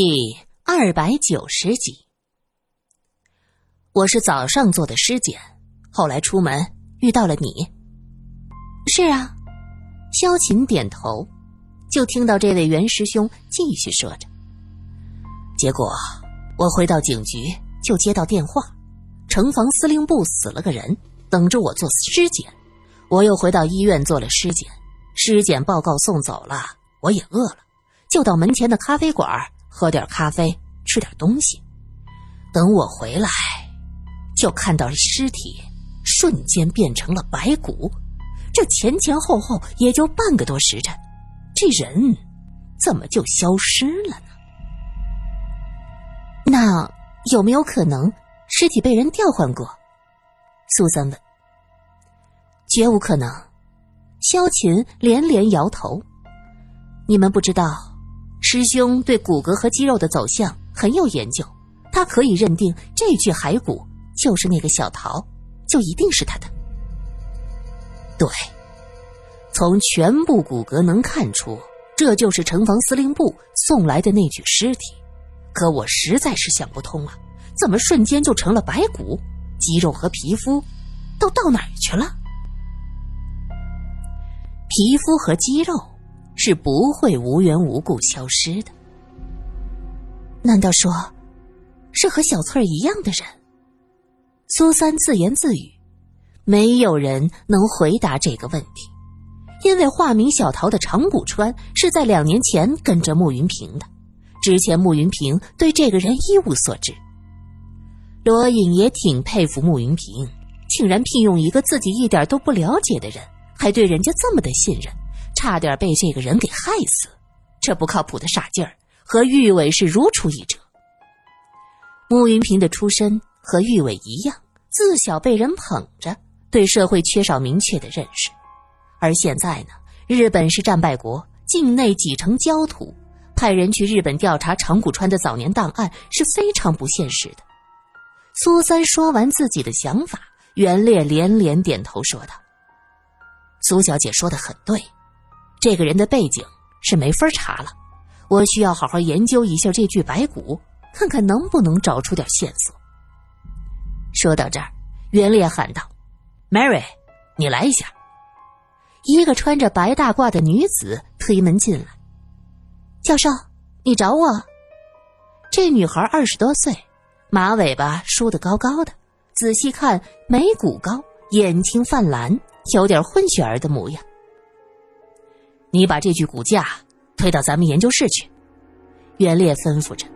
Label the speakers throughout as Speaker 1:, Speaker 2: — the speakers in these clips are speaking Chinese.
Speaker 1: 第二百九十集，我是早上做的尸检，后来出门遇到了你。
Speaker 2: 是啊，
Speaker 1: 萧琴点头，就听到这位袁师兄继续说着。结果我回到警局就接到电话，城防司令部死了个人，等着我做尸检。我又回到医院做了尸检，尸检报告送走了，我也饿了，就到门前的咖啡馆。喝点咖啡，吃点东西。等我回来，就看到尸体瞬间变成了白骨。这前前后后也就半个多时辰，这人怎么就消失了呢？
Speaker 2: 那有没有可能尸体被人调换过？
Speaker 1: 苏三问。
Speaker 2: 绝无可能。萧琴连连摇头。
Speaker 1: 你们不知道。师兄对骨骼和肌肉的走向很有研究，他可以认定这具骸骨就是那个小桃，就一定是他的。对，从全部骨骼能看出，这就是城防司令部送来的那具尸体。可我实在是想不通啊，怎么瞬间就成了白骨？肌肉和皮肤都到哪儿去了？皮肤和肌肉。是不会无缘无故消失的。
Speaker 2: 难道说，是和小翠儿一样的人？
Speaker 1: 苏三自言自语。没有人能回答这个问题，因为化名小桃的长谷川是在两年前跟着慕云平的，之前慕云平对这个人一无所知。罗隐也挺佩服慕云平，竟然聘用一个自己一点都不了解的人，还对人家这么的信任。差点被这个人给害死，这不靠谱的傻劲儿和玉伟是如出一辙。慕云平的出身和玉伟一样，自小被人捧着，对社会缺少明确的认识。而现在呢，日本是战败国，境内几成焦土，派人去日本调查长谷川的早年档案是非常不现实的。苏三说完自己的想法，袁烈连连点头说道：“苏小姐说的很对。”这个人的背景是没法查了，我需要好好研究一下这具白骨，看看能不能找出点线索。说到这儿，袁烈喊道：“Mary，你来一下。”一个穿着白大褂的女子推门进来。
Speaker 2: 教授，你找我？
Speaker 1: 这女孩二十多岁，马尾巴梳得高高的，仔细看眉骨高，眼睛泛蓝，有点混血儿的模样。你把这具骨架推到咱们研究室去，袁烈吩咐着。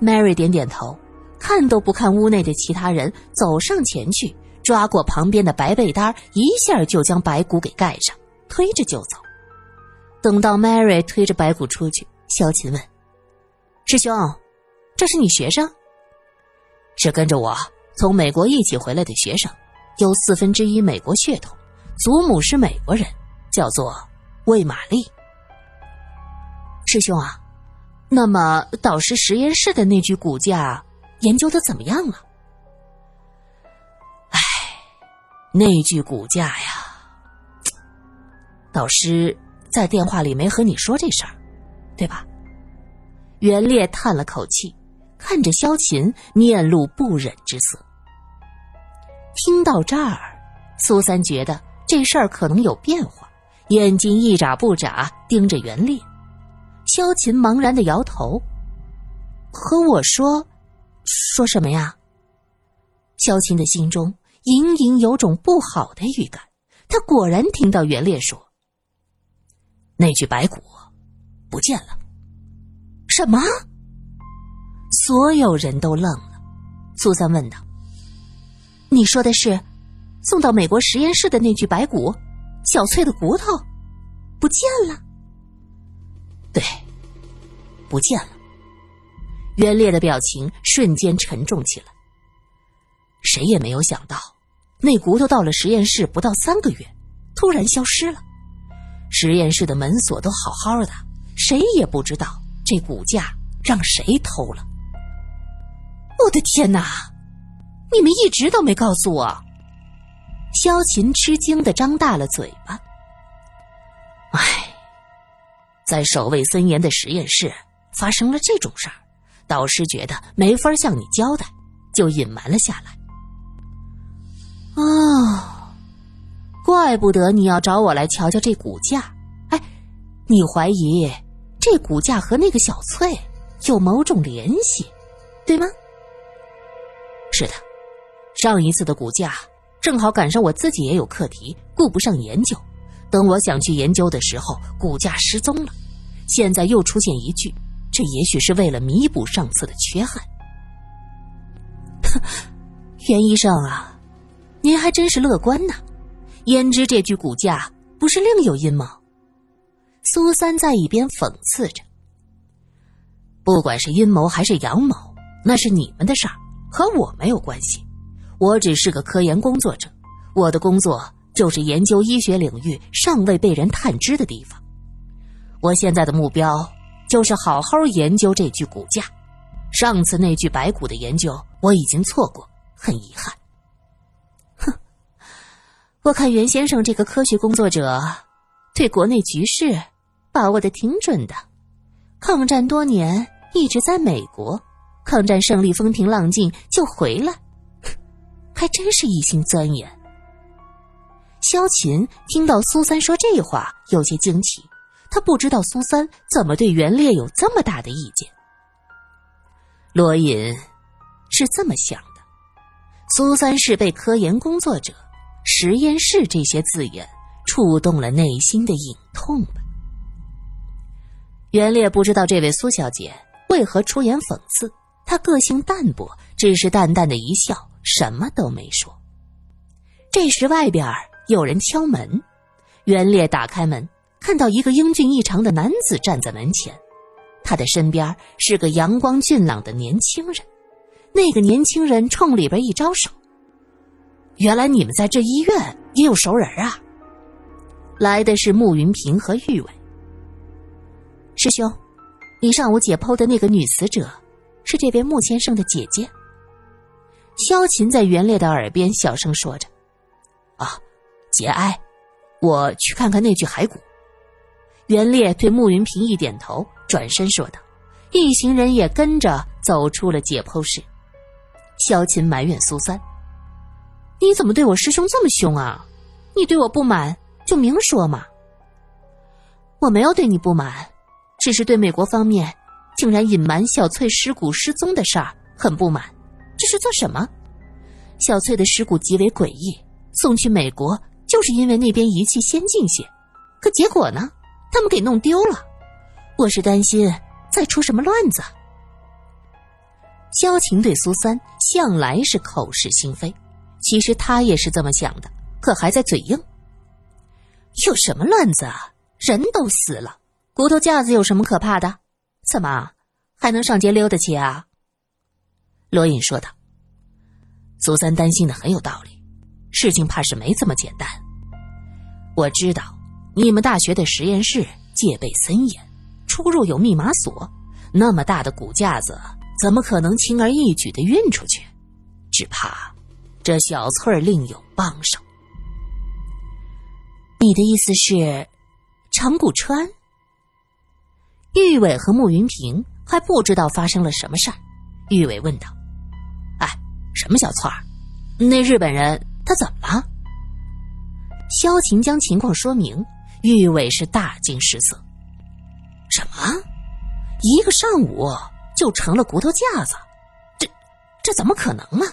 Speaker 1: Mary 点点头，看都不看屋内的其他人，走上前去，抓过旁边的白被单，一下就将白骨给盖上，推着就走。等到 Mary 推着白骨出去，萧琴问：“师兄，这是你学生？”“是跟着我从美国一起回来的学生，有四分之一美国血统，祖母是美国人，叫做。”魏玛丽，师兄啊，那么导师实验室的那具骨架研究的怎么样了？唉，那具骨架呀，导师在电话里没和你说这事儿，对吧？袁烈叹了口气，看着萧琴，面露不忍之色。听到这儿，苏三觉得这事儿可能有变化。眼睛一眨不眨盯着袁烈，萧琴茫然的摇头，和我说：“说什么呀？”萧琴的心中隐隐有种不好的预感。他果然听到袁烈说：“那具白骨不见了。”
Speaker 2: 什么？
Speaker 1: 所有人都愣了。苏三问道：“你说的是送到美国实验室的那具白骨？”小翠的骨头不见了。对，不见了。袁烈的表情瞬间沉重起来。谁也没有想到，那骨头到了实验室不到三个月，突然消失了。实验室的门锁都好好的，谁也不知道这骨架让谁偷了。
Speaker 2: 我的天哪！你们一直都没告诉我。
Speaker 1: 萧琴吃惊的张大了嘴巴。唉，在守卫森严的实验室发生了这种事儿，导师觉得没法向你交代，就隐瞒了下来。哦，怪不得你要找我来瞧瞧这骨架。哎，你怀疑这骨架和那个小翠有某种联系，对吗？是的，上一次的骨架正好赶上我自己也有课题，顾不上研究。等我想去研究的时候，骨架失踪了。现在又出现一具，这也许是为了弥补上次的缺憾。袁医生啊，您还真是乐观呐！焉知这具骨架不是另有阴谋？苏三在一边讽刺着。不管是阴谋还是阳谋，那是你们的事儿，和我没有关系。我只是个科研工作者，我的工作就是研究医学领域尚未被人探知的地方。我现在的目标就是好好研究这具骨架。上次那具白骨的研究我已经错过，很遗憾。哼，我看袁先生这个科学工作者，对国内局势把握的挺准的。抗战多年一直在美国，抗战胜利风平浪静就回来，还真是一心钻研。萧琴听到苏三说这话，有些惊奇。他不知道苏三怎么对袁烈有这么大的意见。罗隐是这么想的：苏三是被“科研工作者”“实验室”这些字眼触动了内心的隐痛吧。袁烈不知道这位苏小姐为何出言讽刺，她个性淡薄，只是淡淡的一笑，什么都没说。这时外边有人敲门，袁烈打开门。看到一个英俊异常的男子站在门前，他的身边是个阳光俊朗的年轻人。那个年轻人冲里边一招手：“原来你们在这医院也有熟人啊！”来的是慕云平和玉伟。师兄，你上午解剖的那个女死者，是这位穆先生的姐姐。萧琴在袁烈的耳边小声说着：“啊，节哀，我去看看那具骸骨。”袁烈对慕云平一点头，转身说道：“一行人也跟着走出了解剖室。”萧琴埋怨苏三：“你怎么对我师兄这么凶啊？你对我不满就明说嘛。”“我没有对你不满，只是对美国方面竟然隐瞒小翠尸骨失踪的事儿很不满。是做什么？小翠的尸骨极为诡异，送去美国就是因为那边仪器先进些，可结果呢？”他们给弄丢了，我是担心再出什么乱子。萧晴对苏三向来是口是心非，其实他也是这么想的，可还在嘴硬。有什么乱子啊？人都死了，骨头架子有什么可怕的？怎么还能上街溜达去啊？罗隐说道。苏三担心的很有道理，事情怕是没这么简单。我知道。你们大学的实验室戒备森严，出入有密码锁。那么大的骨架子，怎么可能轻而易举的运出去？只怕这小翠另有帮手。你的意思是，长谷川？玉伟和慕云平还不知道发生了什么事儿。玉伟问道：“，什么小翠儿？那日本人他怎么了？”萧晴将情况说明。玉伟是大惊失色，什么？一个上午就成了骨头架子？这这怎么可能呢？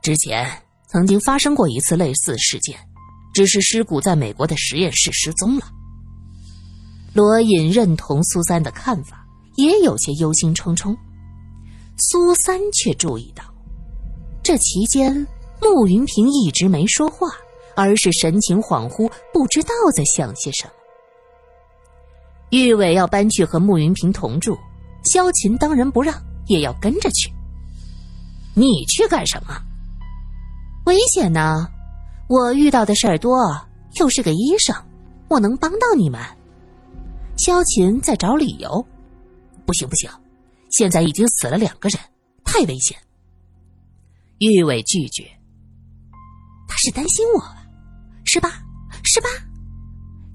Speaker 1: 之前曾经发生过一次类似事件，只是尸骨在美国的实验室失踪了。罗隐认同苏三的看法，也有些忧心忡忡。苏三却注意到，这期间慕云平一直没说话。而是神情恍惚，不知道在想些什么。玉伟要搬去和慕云平同住，萧琴当仁不让，也要跟着去。你去干什么？危险呢！我遇到的事儿多，又是个医生，我能帮到你们。萧琴在找理由。不行不行，现在已经死了两个人，太危险。玉伟拒绝。他是担心我。是吧？是吧？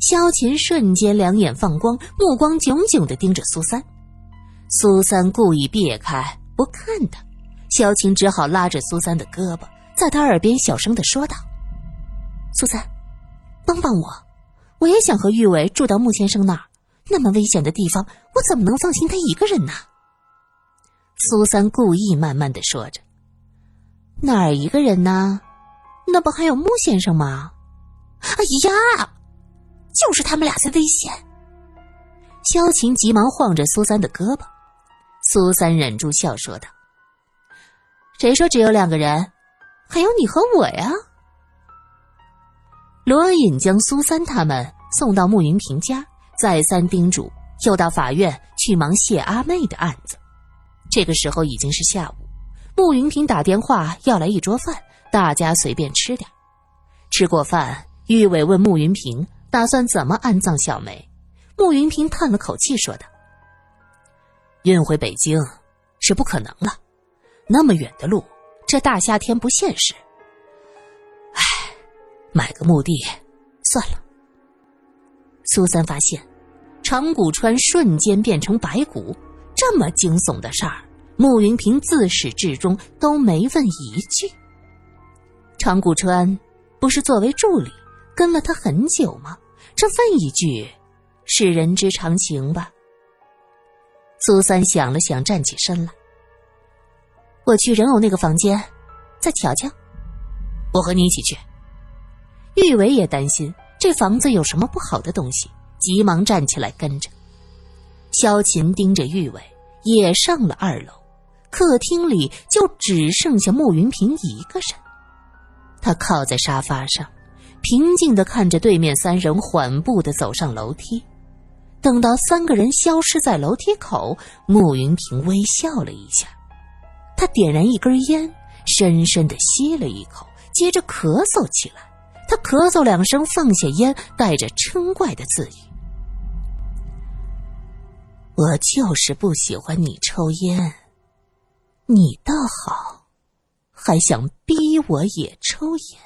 Speaker 1: 萧琴瞬间两眼放光，目光炯炯的盯着苏三。苏三故意别开不看他，萧晴只好拉着苏三的胳膊，在他耳边小声的说道：“苏三，帮帮我，我也想和玉伟住到穆先生那儿。那么危险的地方，我怎么能放心他一个人呢？”苏三故意慢慢的说着：“哪儿一个人呢？那不还有穆先生吗？”哎呀，就是他们俩在危险。萧晴急忙晃着苏三的胳膊，苏三忍住笑说道：“谁说只有两个人？还有你和我呀。”罗隐将苏三他们送到穆云平家，再三叮嘱，又到法院去忙谢阿妹的案子。这个时候已经是下午，穆云平打电话要来一桌饭，大家随便吃点。吃过饭，玉伟问穆云平打算怎么安葬小梅。穆云平叹了口气说道：“运回北京是不可能了，那么远的路，这大夏天不现实。唉，买个墓地算了。”苏三发现，长谷川瞬间变成白骨。这么惊悚的事儿，穆云平自始至终都没问一句。长谷川不是作为助理跟了他很久吗？这问一句，是人之常情吧？苏三想了想，站起身来：“我去人偶那个房间，再瞧瞧。我和你一起去。”玉伟也担心这房子有什么不好的东西，急忙站起来跟着。萧琴盯着玉伟，也上了二楼。客厅里就只剩下穆云平一个人。他靠在沙发上，平静的看着对面三人缓步的走上楼梯。等到三个人消失在楼梯口，穆云平微笑了一下。他点燃一根烟，深深的吸了一口，接着咳嗽起来。他咳嗽两声，放下烟，带着嗔怪的字语。我就是不喜欢你抽烟，你倒好，还想逼我也抽烟。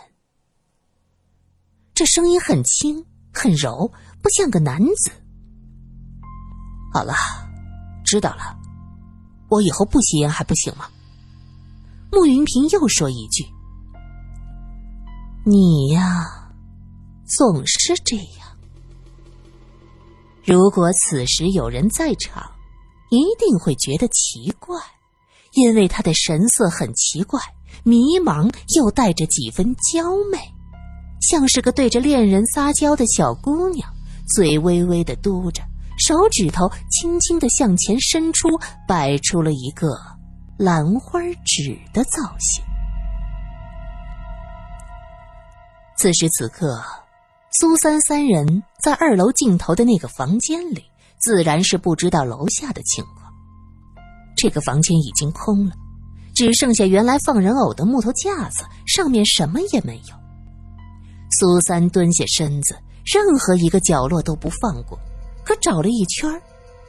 Speaker 1: 这声音很轻很柔，不像个男子。好了，知道了，我以后不吸烟还不行吗？穆云平又说一句：“你呀，总是这样。”如果此时有人在场，一定会觉得奇怪，因为他的神色很奇怪，迷茫又带着几分娇媚，像是个对着恋人撒娇的小姑娘，嘴微微的嘟着，手指头轻轻的向前伸出，摆出了一个兰花指的造型。此时此刻。苏三三人在二楼尽头的那个房间里，自然是不知道楼下的情况。这个房间已经空了，只剩下原来放人偶的木头架子，上面什么也没有。苏三蹲下身子，任何一个角落都不放过，可找了一圈，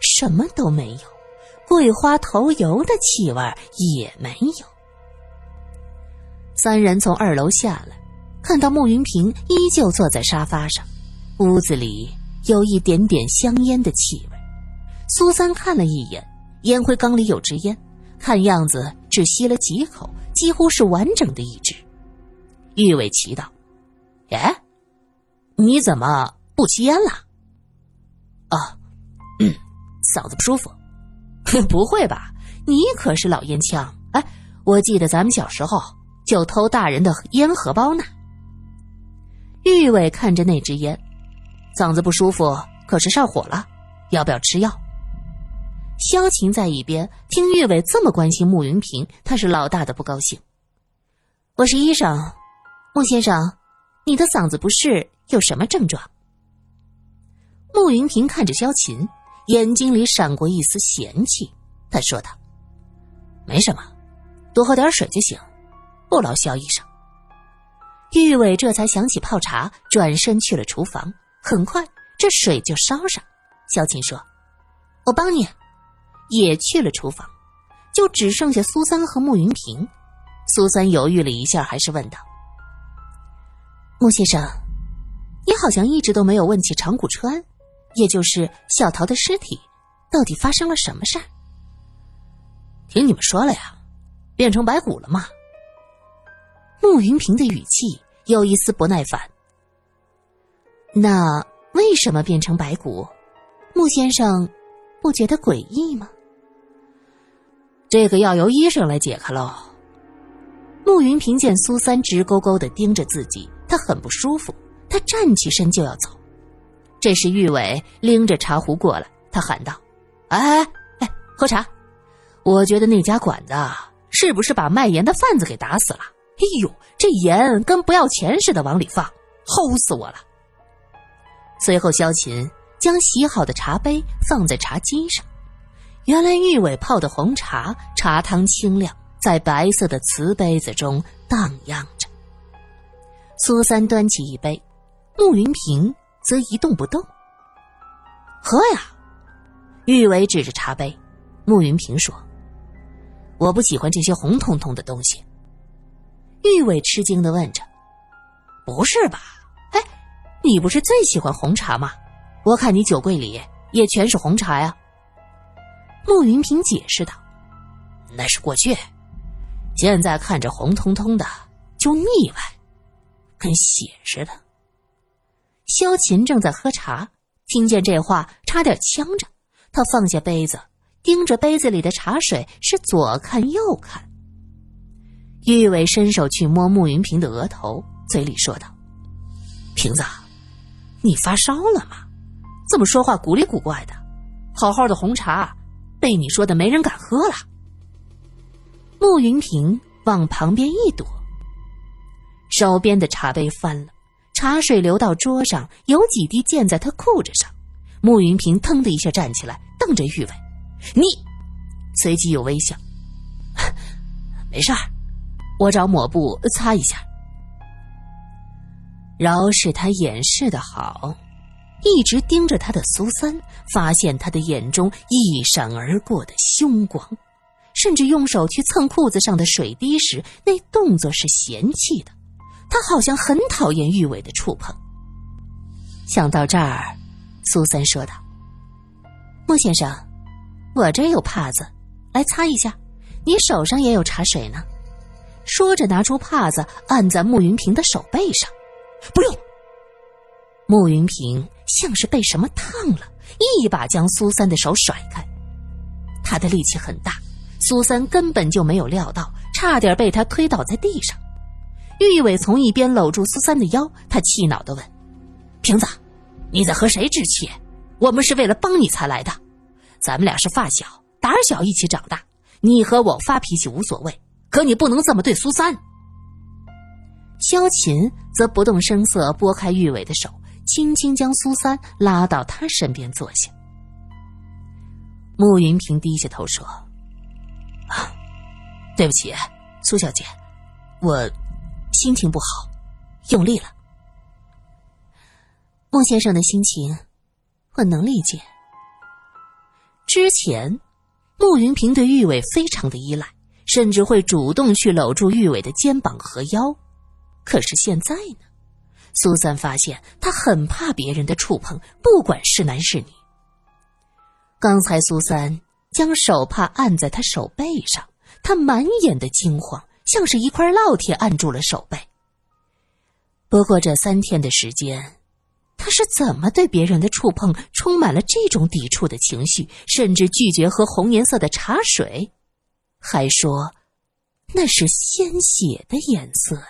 Speaker 1: 什么都没有，桂花头油的气味也没有。三人从二楼下来。看到穆云平依旧坐在沙发上，屋子里有一点点香烟的气味。苏三看了一眼，烟灰缸里有支烟，看样子只吸了几口，几乎是完整的一支。玉伟奇道：“哎，你怎么不吸烟了？”“啊，嗯，嗓子不舒服。”“不会吧？你可是老烟枪！哎，我记得咱们小时候就偷大人的烟荷包呢。”玉伟看着那支烟，嗓子不舒服，可是上火了，要不要吃药？萧晴在一边听玉伟这么关心穆云平，他是老大的不高兴。我是医生，穆先生，你的嗓子不适有什么症状？穆云平看着萧晴，眼睛里闪过一丝嫌弃，他说道：“没什么，多喝点水就行，不劳萧医生。”玉伟这才想起泡茶，转身去了厨房。很快，这水就烧上。萧晴说：“我帮你。”也去了厨房，就只剩下苏三和穆云平。苏三犹豫了一下，还是问道：“穆先生，你好像一直都没有问起长谷川，也就是小桃的尸体，到底发生了什么事儿？”
Speaker 2: 听你们说了呀，变成白骨了吗？
Speaker 1: 慕云平的语气有一丝不耐烦。那为什么变成白骨？穆先生不觉得诡异吗？
Speaker 2: 这个要由医生来解开喽。
Speaker 1: 慕云平见苏三直勾勾的盯着自己，他很不舒服，他站起身就要走。这时玉伟拎着茶壶过来，他喊道：“
Speaker 2: 哎哎哎，喝茶！我觉得那家馆子是不是把卖盐的贩子给打死了？哎呦，这盐跟不要钱似的往里放，齁死我了！”
Speaker 1: 随后，萧琴将洗好的茶杯放在茶几上。原来玉伟泡的红茶，茶汤清亮，在白色的瓷杯子中荡漾着。苏三端起一杯，慕云平则一动不动。
Speaker 2: 喝呀！玉伟指着茶杯，慕云平说：“我不喜欢这些红彤彤的东西。”
Speaker 1: 玉伟吃惊的问着：“
Speaker 2: 不是吧？哎，你不是最喜欢红茶吗？我看你酒柜里也全是红茶呀。”
Speaker 1: 穆云平解释道：“
Speaker 2: 那是过去，现在看着红彤彤的就腻歪，跟血似的。”
Speaker 1: 萧琴正在喝茶，听见这话，差点呛着。他放下杯子，盯着杯子里的茶水，是左看右看。玉伟伸手去摸慕云平的额头，嘴里说道：“
Speaker 2: 瓶子，你发烧了吗？怎么说话古里古怪的？好好的红茶。”被你说的没人敢喝了。
Speaker 1: 慕云平往旁边一躲，手边的茶杯翻了，茶水流到桌上，有几滴溅在他裤子上。慕云平腾的一下站起来，瞪着玉伟：“
Speaker 2: 你！”随即又微笑：“没事儿，我找抹布擦一下。”
Speaker 1: 饶是他掩饰的好。一直盯着他的苏三，发现他的眼中一闪而过的凶光，甚至用手去蹭裤子上的水滴时，那动作是嫌弃的。他好像很讨厌玉伟的触碰。想到这儿，苏三说道：“莫先生，我这有帕子，来擦一下。你手上也有茶水呢。”说着，拿出帕子按在慕云平的手背上。
Speaker 2: “不用。”
Speaker 1: 慕云平。像是被什么烫了，一把将苏三的手甩开。他的力气很大，苏三根本就没有料到，差点被他推倒在地上。玉伟从一边搂住苏三的腰，他气恼的问：“
Speaker 2: 瓶子，你在和谁置气？我们是为了帮你才来的，咱们俩是发小，胆小一起长大。你和我发脾气无所谓，可你不能这么对苏三。”
Speaker 1: 萧琴则不动声色拨开玉伟的手。轻轻将苏三拉到他身边坐下。
Speaker 2: 慕云平低下头说：“，对不起，苏小姐，我心情不好，用力了。”
Speaker 1: 穆先生的心情，我能理解。之前，慕云平对玉伟非常的依赖，甚至会主动去搂住玉伟的肩膀和腰。可是现在呢？苏三发现他很怕别人的触碰，不管是男是女。刚才苏三将手帕按在他手背上，他满眼的惊慌，像是一块烙铁按住了手背。不过这三天的时间，他是怎么对别人的触碰充满了这种抵触的情绪，甚至拒绝喝红颜色的茶水，还说那是鲜血的颜色？